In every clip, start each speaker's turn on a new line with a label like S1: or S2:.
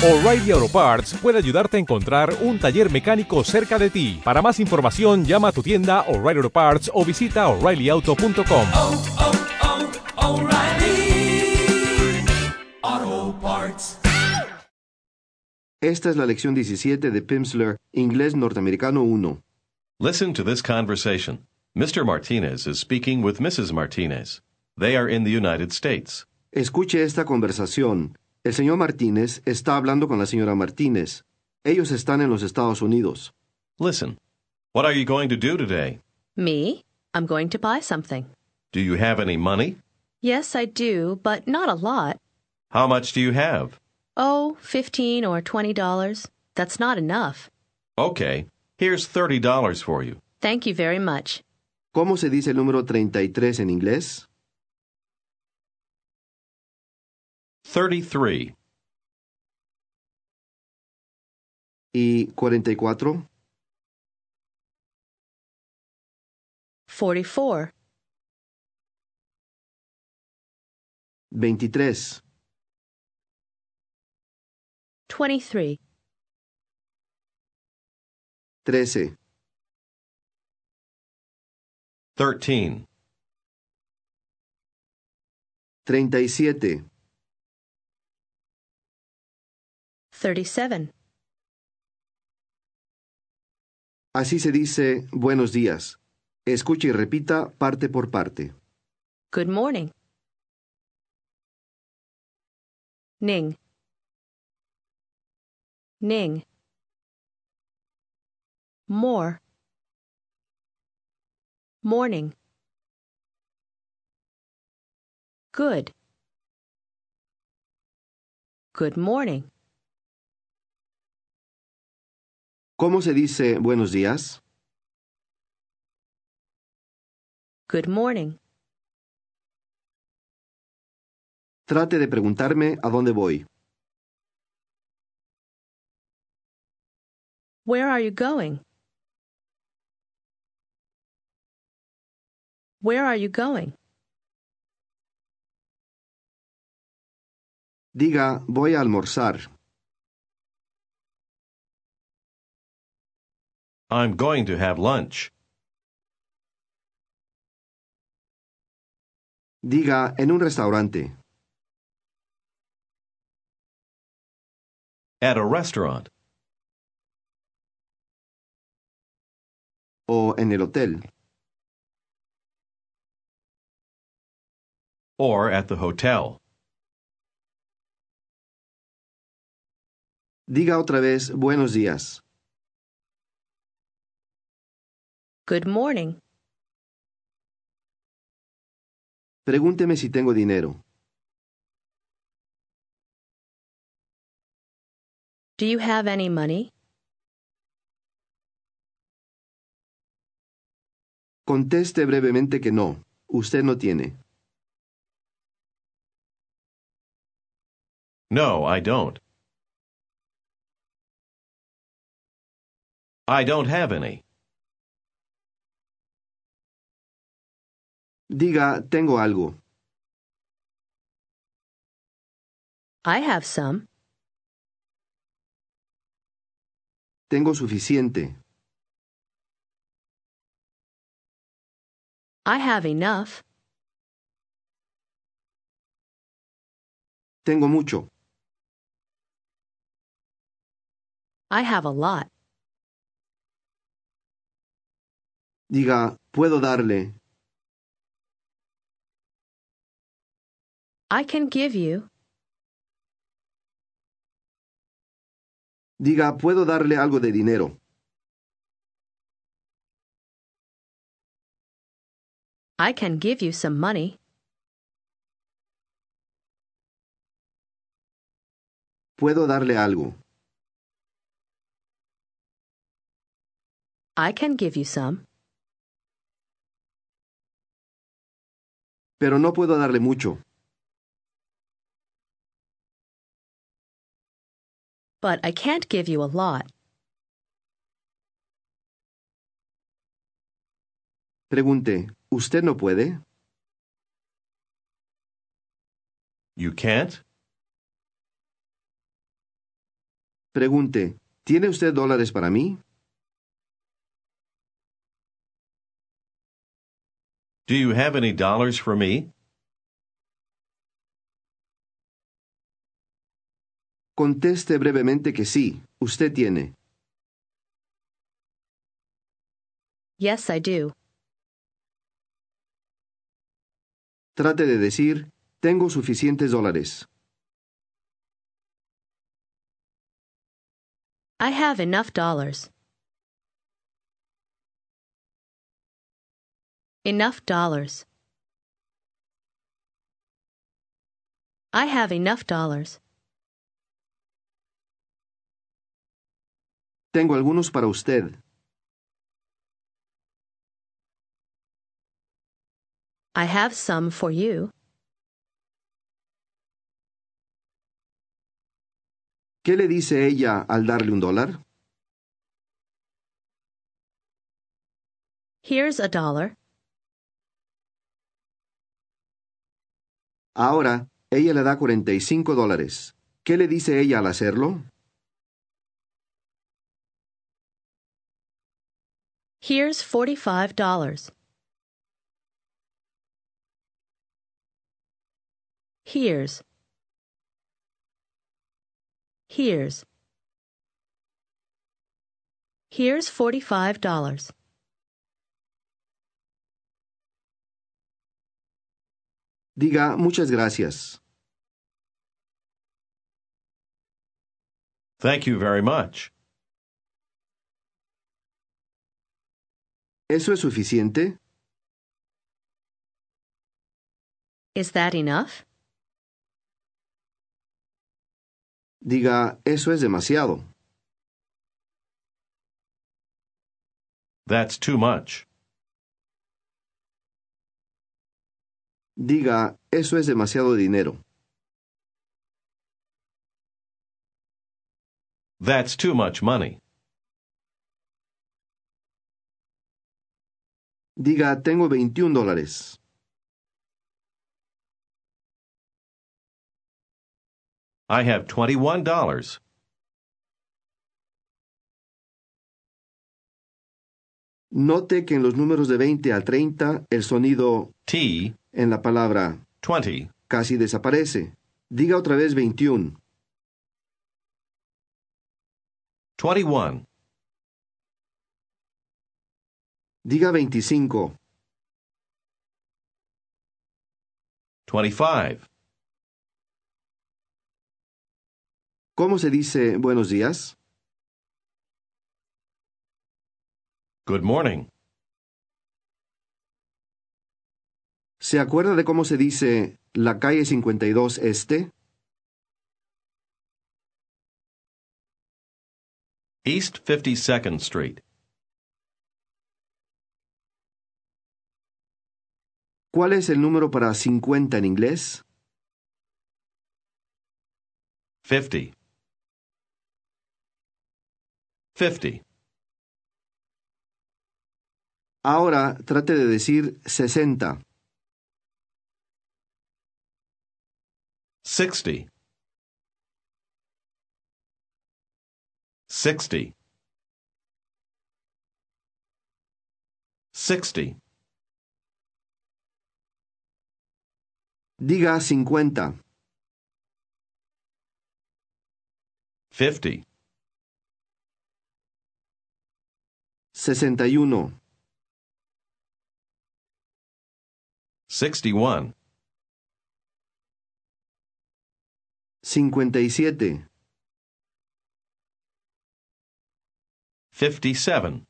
S1: O'Reilly Auto Parts puede ayudarte a encontrar un taller mecánico cerca de ti. Para más información, llama a tu tienda O'Reilly Auto Parts o visita oreillyauto.com.
S2: oh, oh, Parts.
S3: Esta es la lección 17 de Pimsleur, Inglés Norteamericano 1.
S4: Listen to this conversation. Mr. Martinez is speaking with Mrs. Martinez. They are in the United States.
S3: Escuche esta conversación. El señor Martínez está hablando con la señora Martínez. Ellos están en los Estados Unidos.
S4: Listen. What are you going to do today?
S5: Me? I'm going to buy something.
S4: Do you have any money?
S5: Yes, I do, but not a lot.
S4: How much do you have?
S5: Oh, fifteen or twenty dollars. That's not enough.
S4: Okay. Here's $30 for you.
S5: Thank you very much.
S3: ¿Cómo se dice el número 33 en inglés?
S4: 33.
S3: ¿Y 44?
S5: Forty-four.
S3: 23.
S5: Twenty-three.
S3: 13.
S4: 13.
S3: 37.
S5: Thirty-seven.
S3: Así se dice buenos días. Escuche y repita parte por parte.
S5: Good morning. Ning. Ning. More. Morning. Good. Good morning.
S3: ¿Cómo se dice buenos días?
S5: Good morning.
S3: Trate de preguntarme a dónde voy.
S5: Where are you going? Where are you going?
S3: Diga, voy a almorzar.
S4: I'm going to have lunch.
S3: Diga, en un restaurante.
S4: At a restaurant.
S3: O en el hotel.
S4: Or at the hotel.
S3: Diga otra vez buenos días.
S5: Good morning.
S3: Pregúnteme si tengo dinero.
S5: Do you have any money?
S3: Conteste brevemente que no. Usted no tiene.
S4: No, I don't. I don't have any.
S3: Diga, tengo algo.
S5: I have some.
S3: Tengo suficiente.
S5: I have enough.
S3: Tengo mucho.
S5: I have a lot.
S3: Diga, puedo darle.
S5: I can give you.
S3: Diga, puedo darle algo de dinero.
S5: I can give you some money.
S3: Puedo darle algo.
S5: I can give you some.
S3: Pero no puedo darle mucho.
S5: But I can't give you a lot.
S3: Pregunte, ¿usted no puede?
S4: You can't?
S3: Pregunte, ¿tiene usted dólares para mí?
S4: Do you have any dollars for me?
S3: Conteste brevemente que sí, usted tiene.
S5: Yes, I do.
S3: Trate de decir, tengo suficientes dólares.
S5: I have enough dollars. Enough dollars. I have enough dollars.
S3: Tengo algunos para usted.
S5: I have some for you.
S3: ¿Qué le dice ella al darle un dólar?
S5: Here's a dollar.
S3: Ahora, ella le da 45 dólares. ¿Qué le dice ella al hacerlo?
S5: Here's forty-five dollars. Here's. Here's. Here's forty-five dollars.
S3: Diga muchas gracias.
S4: Thank you very much.
S3: ¿Eso es suficiente?
S5: Is that enough?
S3: Diga, eso es demasiado.
S4: That's too much.
S3: Diga, eso es demasiado dinero.
S4: That's too much money.
S3: Diga, tengo 21 dólares.
S4: I have $21.
S3: Note que en los números de 20 a 30 el sonido
S4: T,
S3: en la palabra
S4: 20.
S3: casi desaparece. Diga otra vez 21.
S4: 21.
S3: Diga 25.
S4: 25.
S3: ¿Cómo se dice buenos días?
S4: Good morning.
S3: ¿Se acuerda de cómo se dice la calle 52 este?
S4: East 52nd Street.
S3: ¿Cuál es el número para 50 en inglés?
S4: 50. 50.
S3: Ahora trate de decir 60.
S4: 60. 60. 60.
S3: Diga 50.
S4: 50.
S3: 61.
S4: 61.
S3: 57.
S4: 57.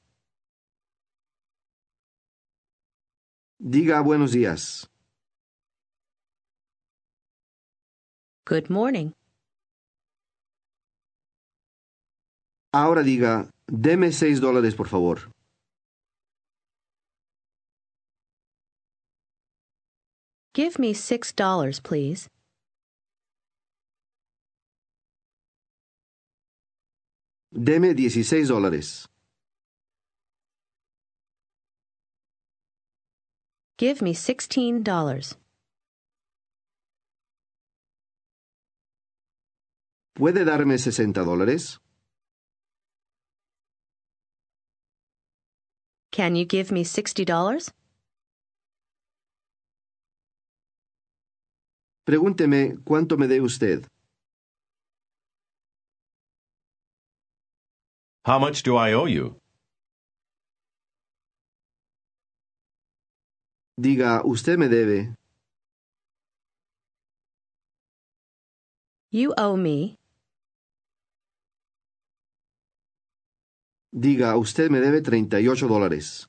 S3: Diga buenos días.
S5: Good morning.
S3: Ahora diga, deme 6 dólares por favor.
S5: Give me six dollars, please.
S3: Deme 16 dólares.
S5: Give me sixteen dollars.
S3: ¿Puede darme 60 dólares?
S5: Can you give me $60?
S3: Pregúnteme cuánto me dé usted.
S4: How much do I owe you?
S3: Diga, usted me debe.
S5: You owe me.
S3: Diga, usted me debe 38 dólares.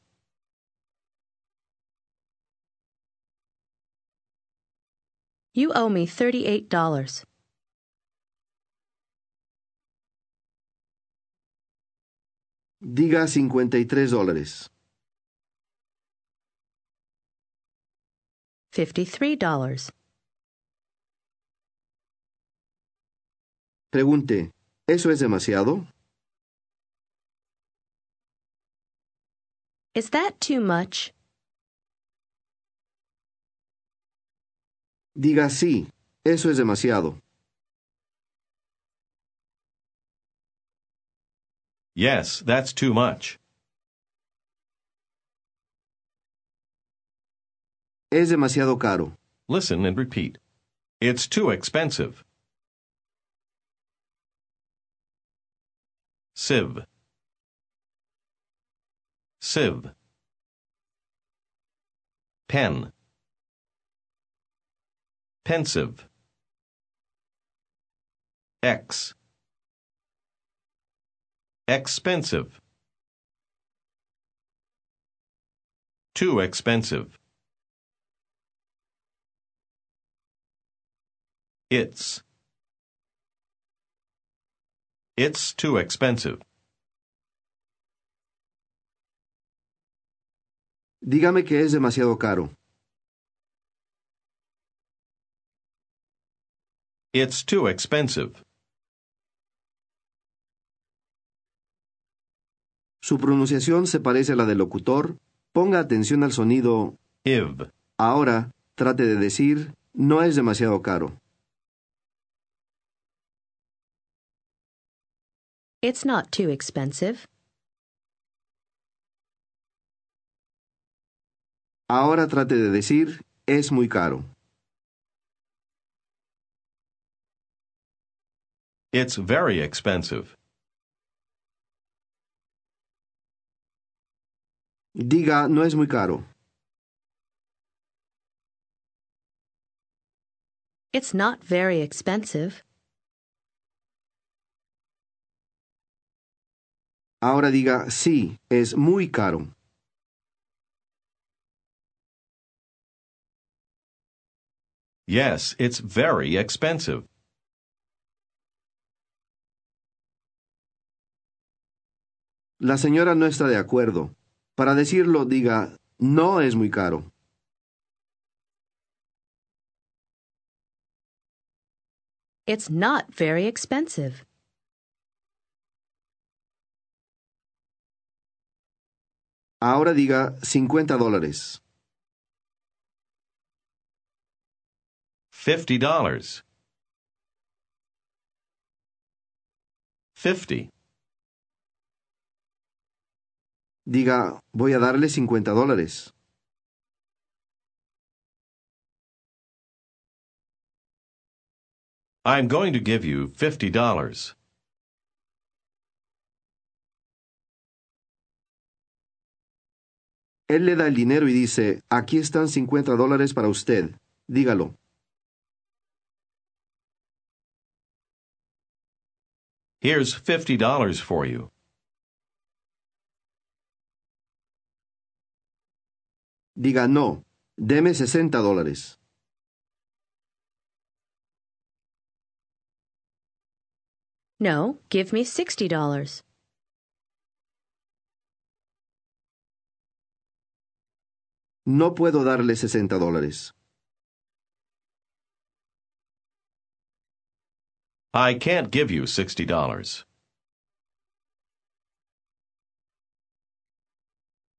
S5: You owe me $38.
S3: Diga 53 dólares.
S5: $53.
S3: Pregunte, ¿eso es demasiado?
S5: Is that too much?
S3: Diga sí, eso es demasiado.
S4: Yes, that's too much.
S3: Es demasiado caro.
S4: Listen and repeat. It's too expensive. Sieve. Sieve. Pen. Pensive. X. Expensive. Too expensive. It's. It's too expensive.
S3: Dígame que es demasiado caro.
S4: It's too expensive.
S3: Su pronunciación se parece a la del locutor. Ponga atención al sonido.
S4: Iv.
S3: Ahora, trate de decir, no es demasiado caro.
S5: It's not too expensive.
S3: Ahora trate de decir, es muy caro.
S4: It's very expensive.
S3: Diga, no es muy caro.
S5: It's not very expensive.
S3: Ahora diga, sí, es muy caro.
S4: Yes, it's very expensive.
S3: La señora no está de acuerdo. Para decirlo, diga, no es muy caro.
S5: It's not very expensive.
S3: Ahora diga 50 dólares.
S4: Fifty dollars. Fifty.
S3: Diga, voy a darle 50 dólares.
S4: I'm going to give you fifty dollars.
S3: Él le da el dinero y dice, aquí están 50 dólares para usted. Dígalo.
S4: Here's fifty dollars for you.
S3: Diga, no, deme 60 dólares.
S5: No, give me $60.
S3: No puedo darle 60 dólares.
S4: I can't give you sixty dollars.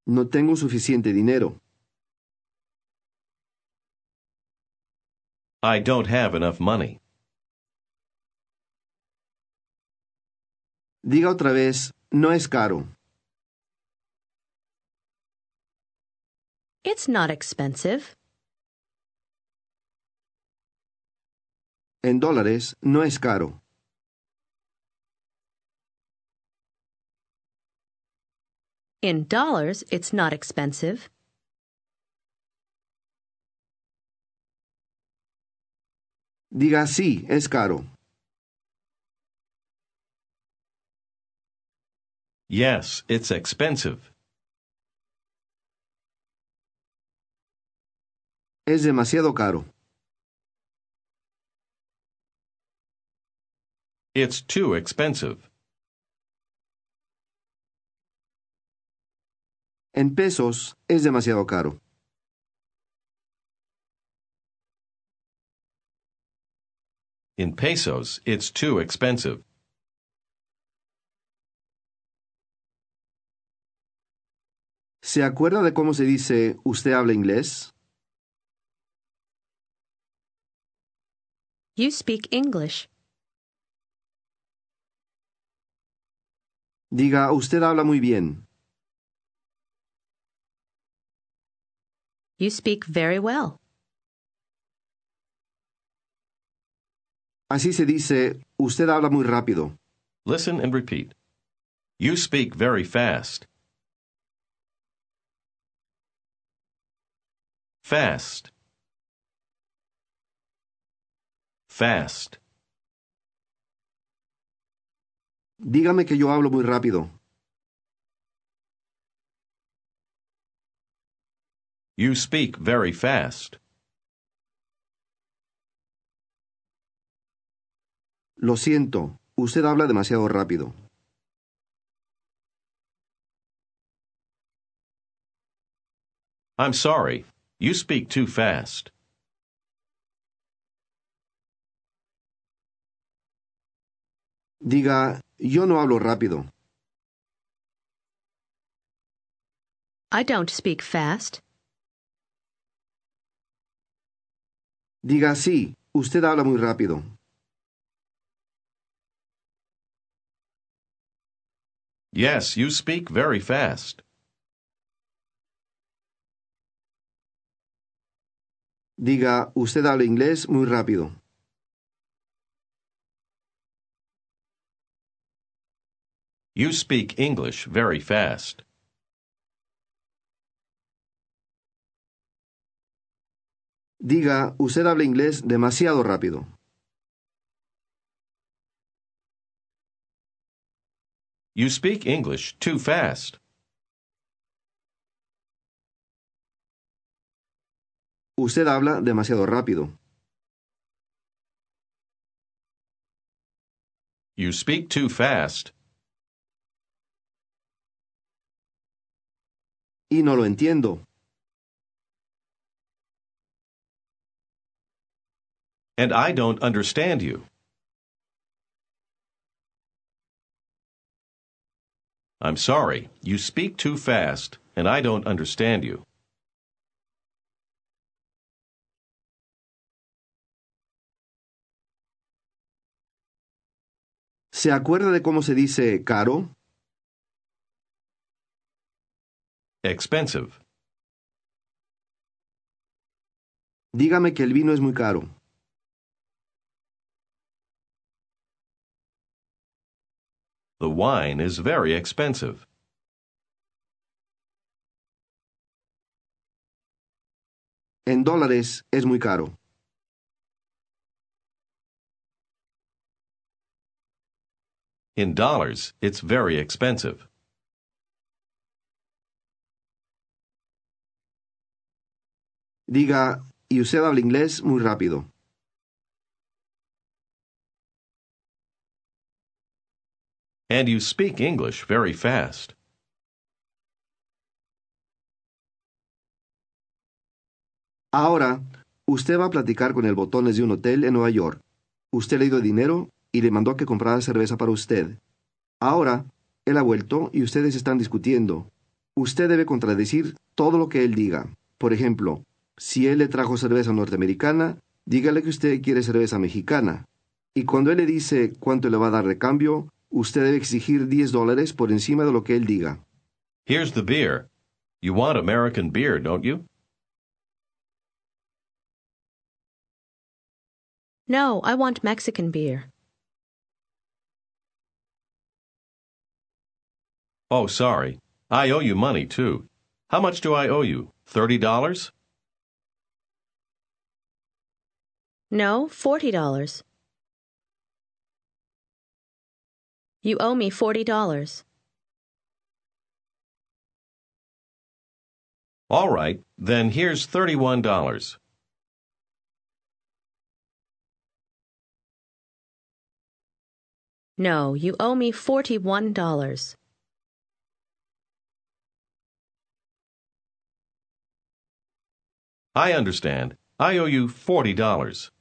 S3: No tengo suficiente dinero.
S4: I don't have enough money.
S3: Diga otra vez, no es caro.
S5: It's not expensive.
S3: En dólares no es caro.
S5: In dollars, it's not expensive.
S3: Diga sí, es caro.
S4: Yes, it's expensive.
S3: Es demasiado caro.
S4: It's too expensive.
S3: En pesos es demasiado caro.
S4: In pesos, it's too expensive.
S3: ¿Se acuerda de cómo se dice usted habla inglés?
S5: You speak English.
S3: Diga usted habla muy bien.
S5: You speak very well.
S3: Así se dice usted habla muy rápido.
S4: Listen and repeat. You speak very fast. Fast. Fast.
S3: Dígame que yo hablo muy rápido.
S4: You speak very fast.
S3: Lo siento, usted habla demasiado rápido.
S4: I'm sorry. You speak too fast.
S3: Diga, yo no hablo rápido.
S5: I don't speak fast.
S3: Diga sí, usted habla muy rápido.
S4: Yes, you speak very fast.
S3: Diga, usted habla inglés muy rápido.
S4: You speak English very fast.
S3: Diga, usted habla inglés demasiado rápido.
S4: You speak English too fast.
S3: Usted habla demasiado rápido.
S4: You speak too fast.
S3: Y no lo entiendo.
S4: And I don't understand you. I'm sorry. You speak too fast, and I don't understand you.
S3: ¿Se acuerda de cómo se dice caro?
S4: Expensive.
S3: Dígame que el vino es muy caro.
S4: The wine is very expensive.
S3: En dólares es muy caro.
S4: In dollars, it's very expensive.
S3: Diga, y usted habla inglés muy rápido.
S4: And you speak English very fast.
S3: Ahora, usted va a platicar con el botones de un hotel en Nueva York. Usted le dio dinero y le mandó que comprara cerveza para usted. Ahora, él ha vuelto y ustedes están discutiendo. Usted debe contradecir todo lo que él diga. Por ejemplo, si él le trajo cerveza norteamericana, dígale que usted quiere cerveza mexicana. Y cuando él le dice cuánto le va a dar de cambio, usted debe exigir 10 dólares por encima de lo que él diga.
S4: Here's the beer. You want American beer, don't you?
S5: No, I want Mexican beer.
S4: Oh, sorry. I owe you money, too. How much do I owe you? $30?
S5: No, forty dollars." "You owe me forty dollars."
S4: "All right, then here's thirty one dollars."
S5: "No, you owe me forty one dollars."
S4: "I understand. I owe you forty dollars."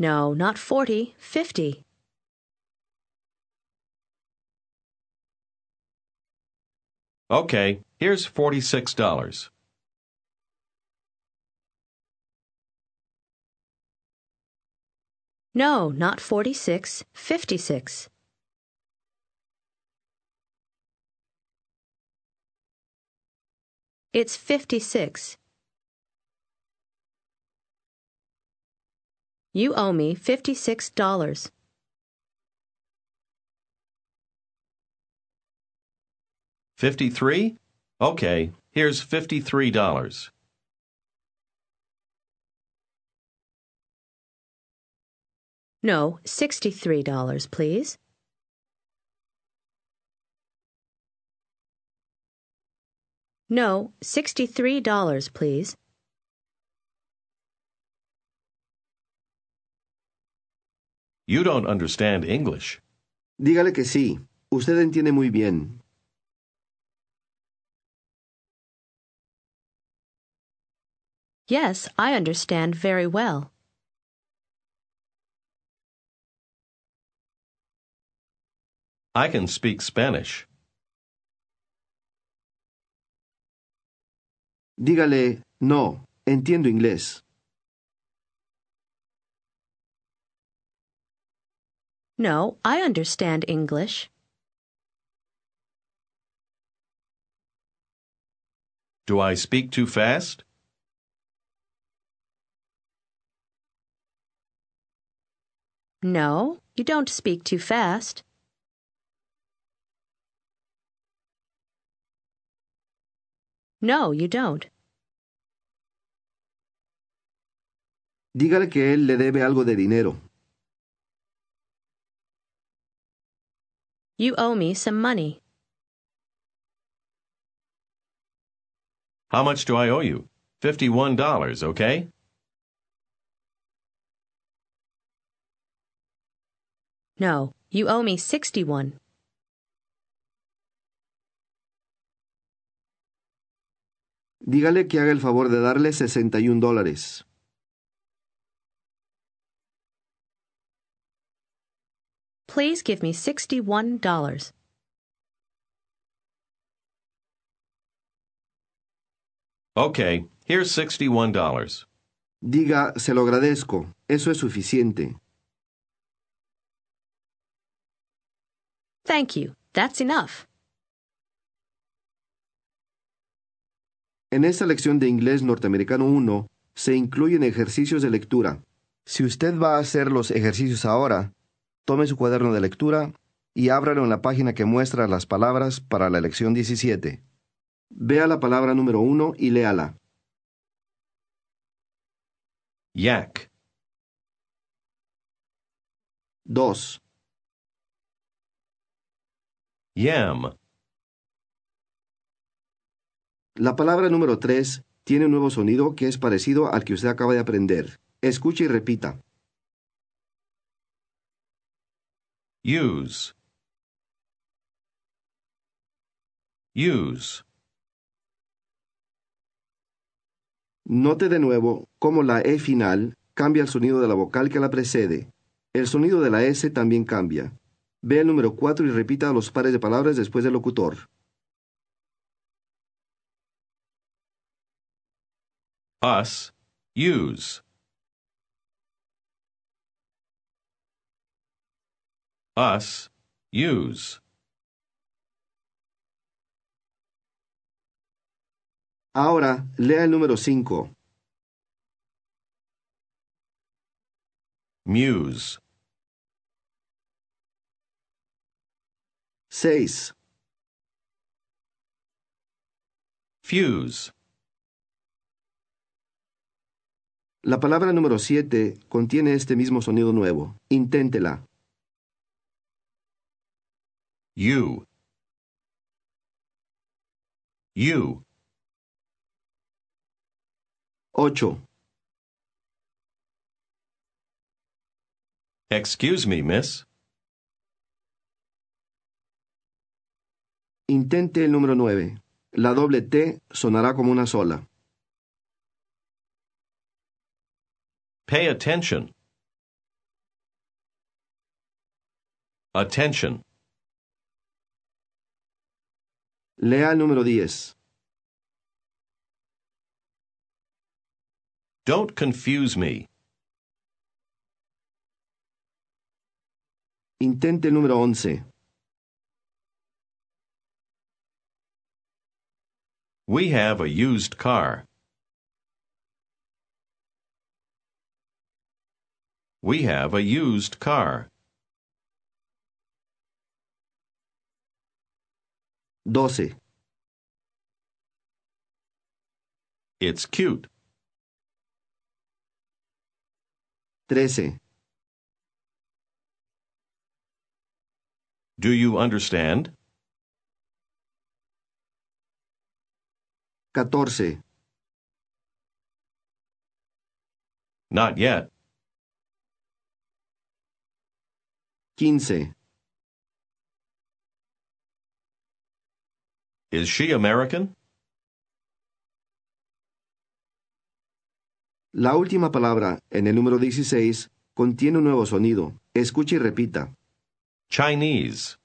S5: No, not 40, 50.
S4: Okay, here's forty-six dollars.
S5: No, not 46, 56. It's 56. You owe me $56.
S4: Fifty-three? Okay, here's fifty-three dollars.
S5: No, $63, please. No, $63, please.
S4: You don't understand English.
S3: Dígale que sí. Usted entiende muy bien.
S5: Yes, I understand very well.
S4: I can speak Spanish.
S3: Dígale, no, entiendo inglés.
S5: No, I understand English.
S4: Do I speak too fast?
S5: No, you don't speak too fast. No, you don't.
S3: Dígale que él le debe algo de dinero.
S5: You owe me some money.
S4: How much do I owe you? Fifty-one dollars, okay?
S5: No, you owe me 61.
S3: Dígale que haga el favor de darle 61 dólares.
S5: Please give me $61.
S4: Okay, here's sixty-one dollars.
S3: Diga, se lo agradezco. Eso es suficiente.
S5: Thank you. That's enough.
S3: En esta lección de inglés norteamericano 1 se incluyen ejercicios de lectura. Si usted va a hacer los ejercicios ahora, tome su cuaderno de lectura y ábralo en la página que muestra las palabras para la lección 17. Vea la palabra número 1 y léala.
S4: Yak,
S3: 2,
S4: yam,
S3: La palabra número 3 tiene un nuevo sonido que es parecido al que usted acaba de aprender. Escuche y repita.
S4: Use, use,
S3: Note de nuevo cómo la E final cambia el sonido de la vocal que la precede. El sonido de la S también cambia. Ve el número 4 y repita los pares de palabras después del locutor.
S4: us, use. Us, Use.
S3: Ahora, lea el número 5.
S4: Muse.
S3: 6.
S4: Fuse.
S3: La palabra número 7 contiene este mismo sonido nuevo. Inténtela.
S4: You. You.
S3: 8.
S4: Excuse me, miss.
S3: Intente el número 9. La doble T sonará como una sola.
S4: Pay attention. Attention.
S3: Lea el número 10.
S4: Don't confuse me.
S3: Intente el número 11.
S4: We have a used car. We have a used car.
S3: 12.
S4: It's cute.
S3: 13.
S4: Do you understand?
S3: 14.
S4: Not yet.
S3: 15.
S4: Is she American?
S3: La última palabra, en el número 16, contiene un nuevo sonido. Escuche y repita.
S4: Chinese.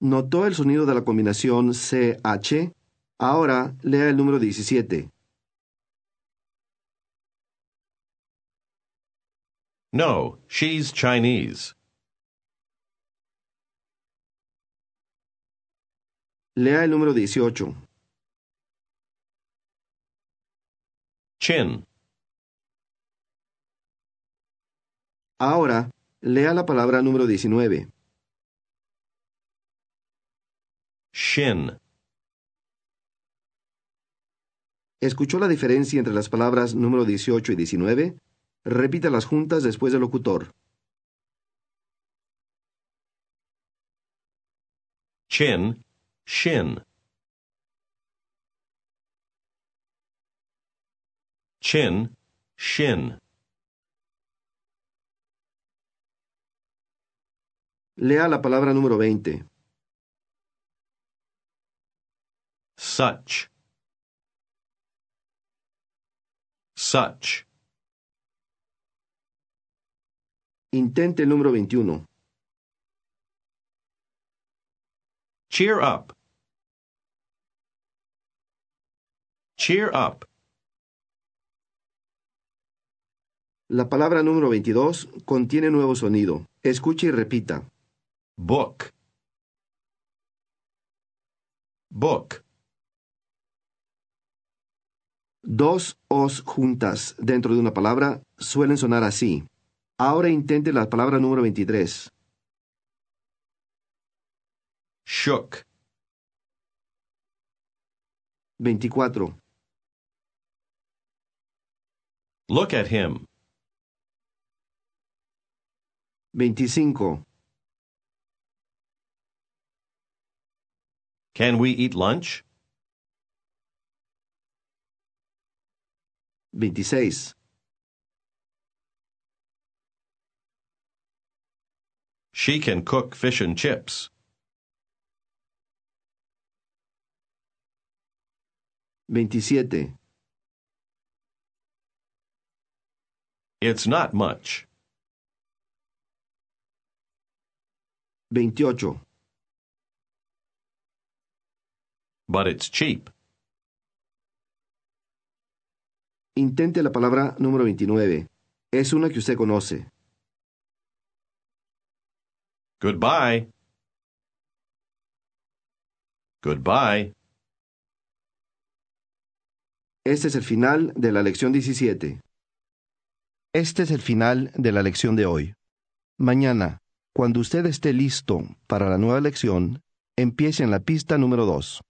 S3: ¿Notó el sonido de la combinación CH? Ahora lea el número 17.
S4: No, she's Chinese.
S3: Lea el número 18.
S4: Chin.
S3: Ahora lea la palabra número 19.
S4: Shin.
S3: ¿Escuchó la diferencia entre las palabras número 18 y 19? Repita las juntas después del locutor.
S4: Chin. Shin. Chin. Shin.
S3: Lea la palabra número 20.
S4: Such. Such.
S3: Intente el número 21.
S4: Cheer up. Cheer up.
S3: La palabra número 22 contiene nuevo sonido. Escuche y repita.
S4: Book. Book.
S3: Dos os juntas dentro de una palabra suelen sonar así. Ahora intente la palabra número 23.
S4: Shook.
S3: 24.
S4: Look at him.
S3: 25.
S4: Can we eat lunch?
S3: 26.
S4: She can cook fish and chips.
S3: 27.
S4: It's not much.
S3: 28.
S4: But it's cheap.
S3: Intente la palabra número 29. Es una que usted conoce.
S4: Goodbye. Goodbye.
S3: Este es el final de la lección 17. Este es el final de la lección de hoy. Mañana, cuando usted esté listo para la nueva lección, empiece en la pista número 2.